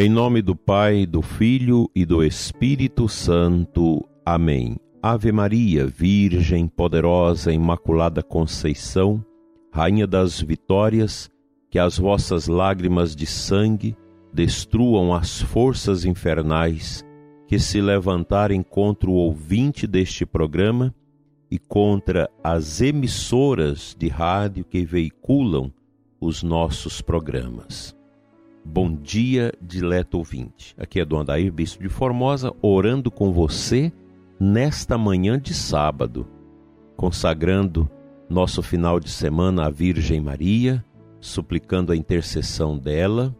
Em nome do Pai, do Filho e do Espírito Santo. Amém. Ave Maria, Virgem poderosa, Imaculada Conceição, Rainha das Vitórias, que as vossas lágrimas de sangue destruam as forças infernais que se levantarem contra o ouvinte deste programa e contra as emissoras de rádio que veiculam os nossos programas. Bom dia, dileto ouvinte. Aqui é Dom Adair, Bispo de Formosa, orando com você nesta manhã de sábado, consagrando nosso final de semana à Virgem Maria, suplicando a intercessão dela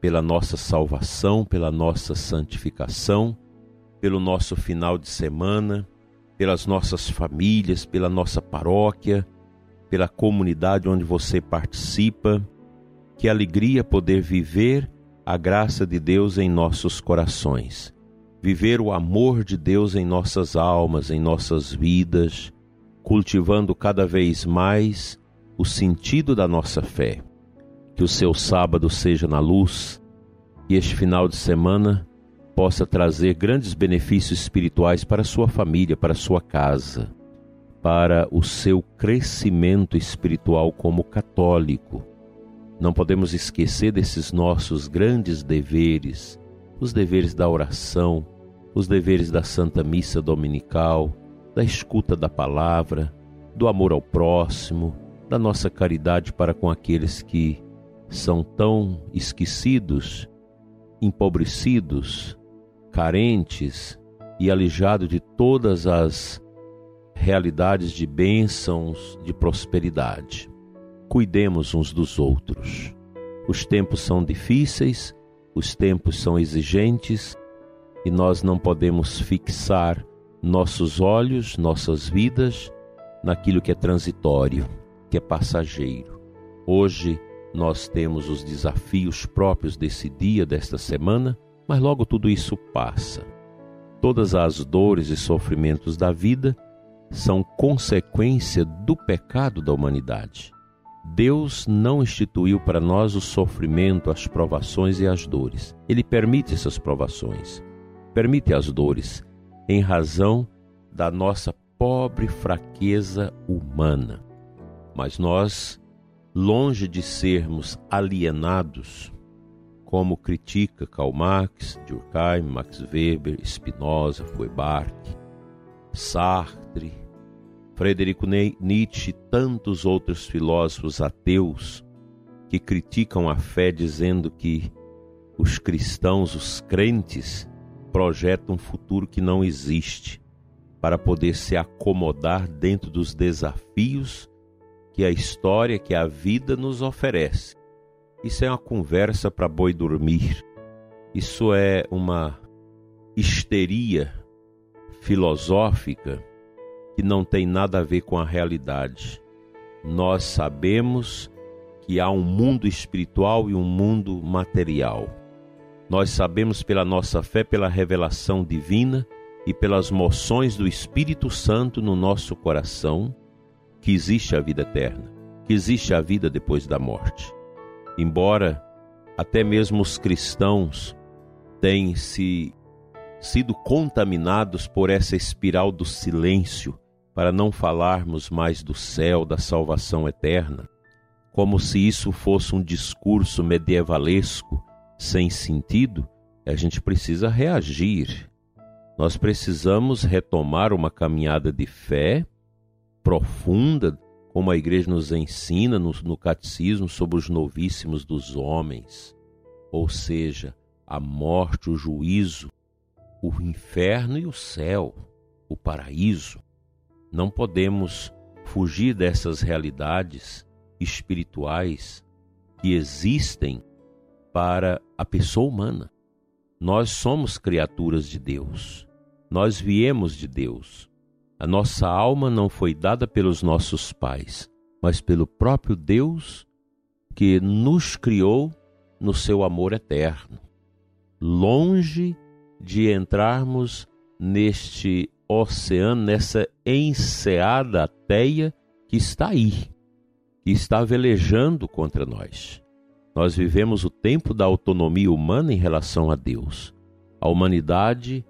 pela nossa salvação, pela nossa santificação, pelo nosso final de semana, pelas nossas famílias, pela nossa paróquia, pela comunidade onde você participa. Que alegria poder viver a graça de Deus em nossos corações, viver o amor de Deus em nossas almas, em nossas vidas, cultivando cada vez mais o sentido da nossa fé. Que o seu sábado seja na luz e este final de semana possa trazer grandes benefícios espirituais para sua família, para sua casa para o seu crescimento espiritual como católico. Não podemos esquecer desses nossos grandes deveres, os deveres da oração, os deveres da Santa Missa Dominical, da escuta da palavra, do amor ao próximo, da nossa caridade para com aqueles que são tão esquecidos, empobrecidos, carentes e alijados de todas as realidades de bênçãos, de prosperidade. Cuidemos uns dos outros. Os tempos são difíceis, os tempos são exigentes e nós não podemos fixar nossos olhos, nossas vidas naquilo que é transitório, que é passageiro. Hoje nós temos os desafios próprios desse dia, desta semana, mas logo tudo isso passa. Todas as dores e sofrimentos da vida são consequência do pecado da humanidade. Deus não instituiu para nós o sofrimento, as provações e as dores. Ele permite essas provações, permite as dores, em razão da nossa pobre fraqueza humana. Mas nós, longe de sermos alienados, como critica Karl Marx, Durkheim, Max Weber, Spinoza, Feuerbach, Sartre, Frederico Nietzsche e tantos outros filósofos ateus que criticam a fé dizendo que os cristãos, os crentes, projetam um futuro que não existe para poder se acomodar dentro dos desafios que a história, que a vida nos oferece. Isso é uma conversa para boi dormir. Isso é uma histeria filosófica que não tem nada a ver com a realidade. Nós sabemos que há um mundo espiritual e um mundo material. Nós sabemos pela nossa fé, pela revelação divina e pelas moções do Espírito Santo no nosso coração que existe a vida eterna, que existe a vida depois da morte. Embora até mesmo os cristãos tenham se sido contaminados por essa espiral do silêncio para não falarmos mais do céu, da salvação eterna, como se isso fosse um discurso medievalesco sem sentido, a gente precisa reagir. Nós precisamos retomar uma caminhada de fé profunda, como a igreja nos ensina no, no catecismo sobre os novíssimos dos homens, ou seja, a morte, o juízo, o inferno e o céu, o paraíso. Não podemos fugir dessas realidades espirituais que existem para a pessoa humana. Nós somos criaturas de Deus. Nós viemos de Deus. A nossa alma não foi dada pelos nossos pais, mas pelo próprio Deus que nos criou no seu amor eterno. Longe de entrarmos neste oceano, nessa enseada teia que está aí, que está velejando contra nós. Nós vivemos o tempo da autonomia humana em relação a Deus. A humanidade,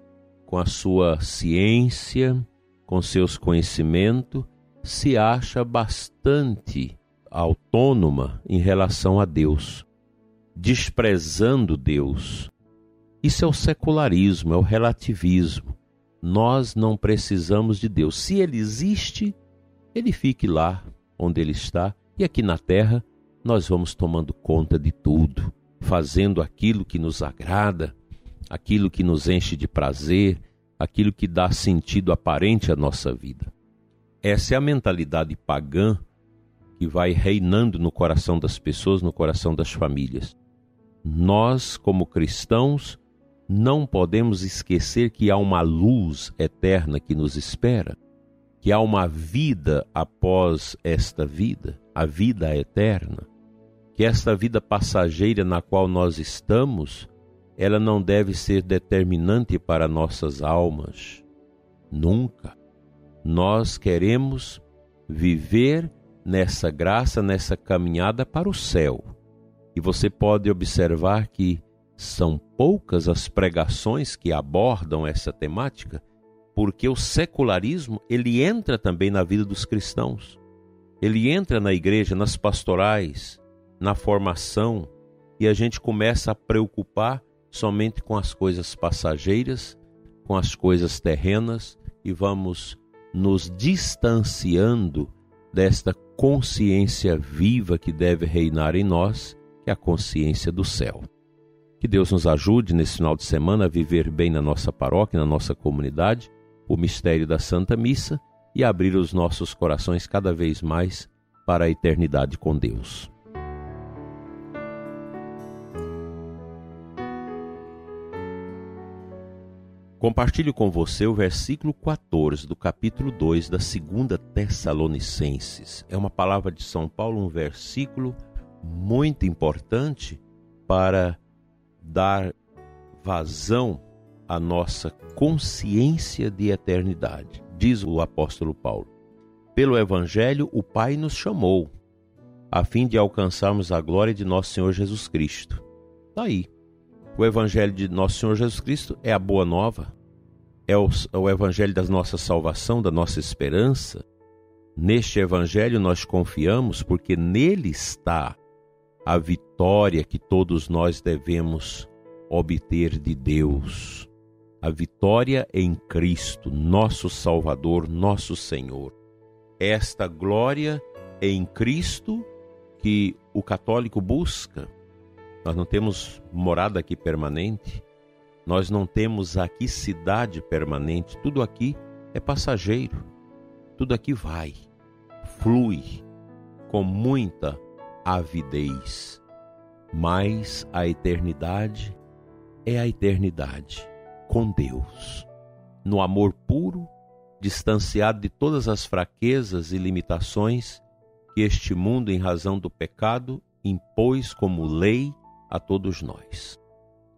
com a sua ciência, com seus conhecimentos, se acha bastante autônoma em relação a Deus, desprezando Deus. Isso é o secularismo, é o relativismo. Nós não precisamos de Deus. Se ele existe, ele fique lá onde ele está, e aqui na terra nós vamos tomando conta de tudo, fazendo aquilo que nos agrada, aquilo que nos enche de prazer, aquilo que dá sentido aparente à nossa vida. Essa é a mentalidade pagã que vai reinando no coração das pessoas, no coração das famílias. Nós, como cristãos, não podemos esquecer que há uma luz eterna que nos espera, que há uma vida após esta vida, a vida eterna, que esta vida passageira na qual nós estamos, ela não deve ser determinante para nossas almas. Nunca. Nós queremos viver nessa graça, nessa caminhada para o céu. E você pode observar que são poucas as pregações que abordam essa temática, porque o secularismo, ele entra também na vida dos cristãos. Ele entra na igreja, nas pastorais, na formação, e a gente começa a preocupar somente com as coisas passageiras, com as coisas terrenas e vamos nos distanciando desta consciência viva que deve reinar em nós, que é a consciência do céu. Que Deus nos ajude nesse final de semana a viver bem na nossa paróquia, na nossa comunidade, o mistério da Santa Missa e abrir os nossos corações cada vez mais para a eternidade com Deus. Compartilho com você o versículo 14 do capítulo 2 da segunda Tessalonicenses. É uma palavra de São Paulo, um versículo muito importante para dar vazão à nossa consciência de eternidade. Diz o apóstolo Paulo: Pelo evangelho o Pai nos chamou a fim de alcançarmos a glória de nosso Senhor Jesus Cristo. Daí, tá o Evangelho de Nosso Senhor Jesus Cristo é a boa nova, é o, é o Evangelho da nossa salvação, da nossa esperança. Neste Evangelho nós confiamos porque nele está a vitória que todos nós devemos obter de Deus. A vitória em Cristo, nosso Salvador, nosso Senhor. Esta glória em Cristo que o católico busca nós não temos morada aqui permanente, nós não temos aqui cidade permanente, tudo aqui é passageiro, tudo aqui vai, flui com muita avidez, mas a eternidade é a eternidade com Deus, no amor puro, distanciado de todas as fraquezas e limitações que este mundo, em razão do pecado, impôs como lei a todos nós.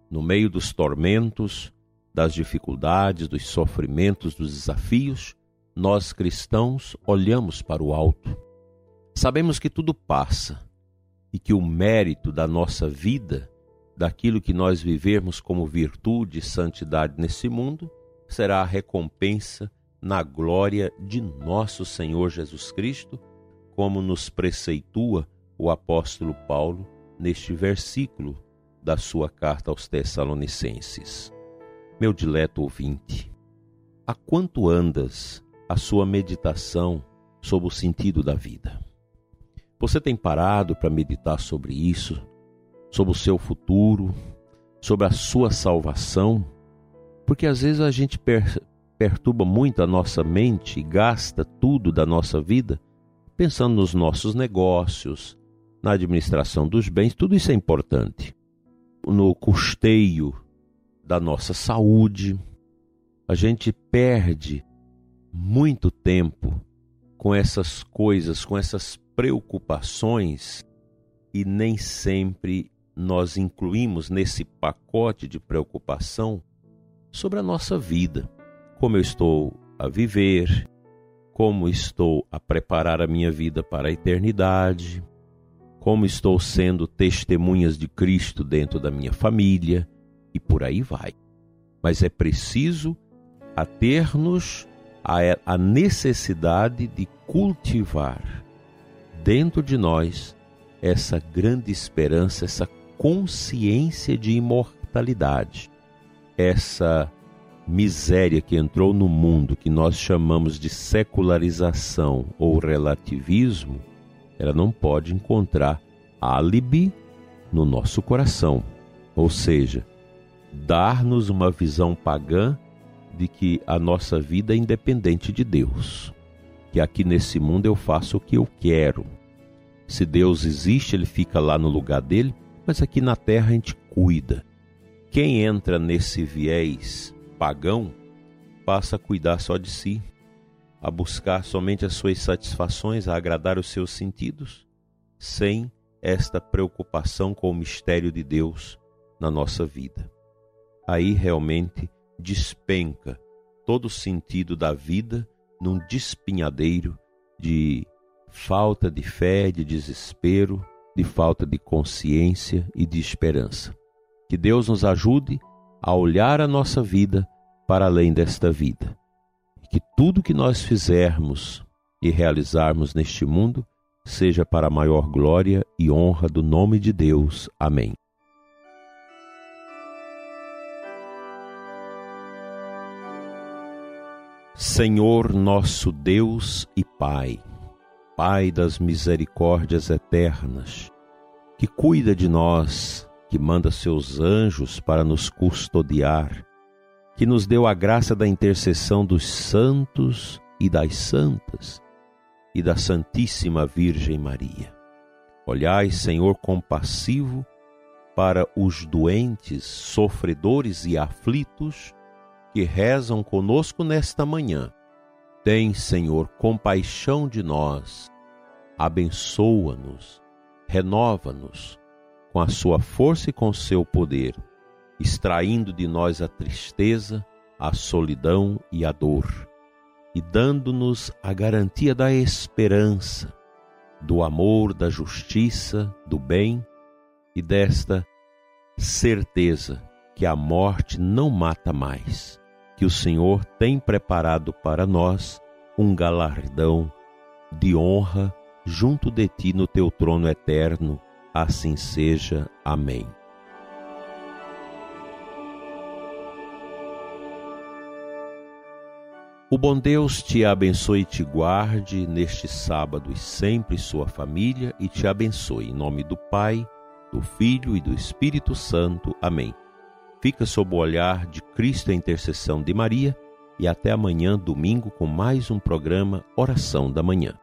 No meio dos tormentos, das dificuldades, dos sofrimentos, dos desafios, nós cristãos olhamos para o alto. Sabemos que tudo passa e que o mérito da nossa vida, daquilo que nós vivermos como virtude e santidade nesse mundo, será a recompensa na glória de nosso Senhor Jesus Cristo, como nos preceitua o apóstolo Paulo neste versículo da sua carta aos Tessalonicenses. Meu dileto ouvinte, há quanto andas a sua meditação sobre o sentido da vida? Você tem parado para meditar sobre isso, sobre o seu futuro, sobre a sua salvação? Porque às vezes a gente per perturba muito a nossa mente e gasta tudo da nossa vida pensando nos nossos negócios, na administração dos bens, tudo isso é importante. No custeio da nossa saúde, a gente perde muito tempo com essas coisas, com essas preocupações e nem sempre nós incluímos nesse pacote de preocupação sobre a nossa vida, como eu estou a viver, como estou a preparar a minha vida para a eternidade, como estou sendo testemunhas de Cristo dentro da minha família e por aí vai. Mas é preciso ater-nos à necessidade de cultivar dentro de nós essa grande esperança, essa consciência de imortalidade, essa miséria que entrou no mundo, que nós chamamos de secularização ou relativismo, ela não pode encontrar álibi no nosso coração. Ou seja, dar-nos uma visão pagã de que a nossa vida é independente de Deus. Que aqui nesse mundo eu faço o que eu quero. Se Deus existe, ele fica lá no lugar dele, mas aqui na terra a gente cuida. Quem entra nesse viés pagão passa a cuidar só de si, a buscar somente as suas satisfações, a agradar os seus sentidos, sem esta preocupação com o mistério de Deus na nossa vida. Aí realmente despenca todo o sentido da vida num despinhadeiro de falta de fé, de desespero, de falta de consciência e de esperança. Que Deus nos ajude a olhar a nossa vida para além desta vida. E que tudo que nós fizermos e realizarmos neste mundo seja para a maior glória e honra do nome de Deus. Amém. Senhor nosso Deus e Pai, Pai das misericórdias eternas, que cuida de nós, que manda seus anjos para nos custodiar, que nos deu a graça da intercessão dos santos e das santas e da Santíssima Virgem Maria. Olhai, Senhor compassivo, para os doentes, sofredores e aflitos que rezam conosco nesta manhã. Tem, Senhor, compaixão de nós, abençoa-nos, renova-nos com a sua força e com seu poder extraindo de nós a tristeza, a solidão e a dor, e dando-nos a garantia da esperança, do amor, da justiça, do bem e desta certeza que a morte não mata mais, que o Senhor tem preparado para nós um galardão de honra junto de ti no teu trono eterno. Assim seja. Amém. O bom Deus te abençoe e te guarde neste sábado e sempre sua família e te abençoe. Em nome do Pai, do Filho e do Espírito Santo. Amém. Fica sob o olhar de Cristo a intercessão de Maria e até amanhã, domingo, com mais um programa Oração da Manhã.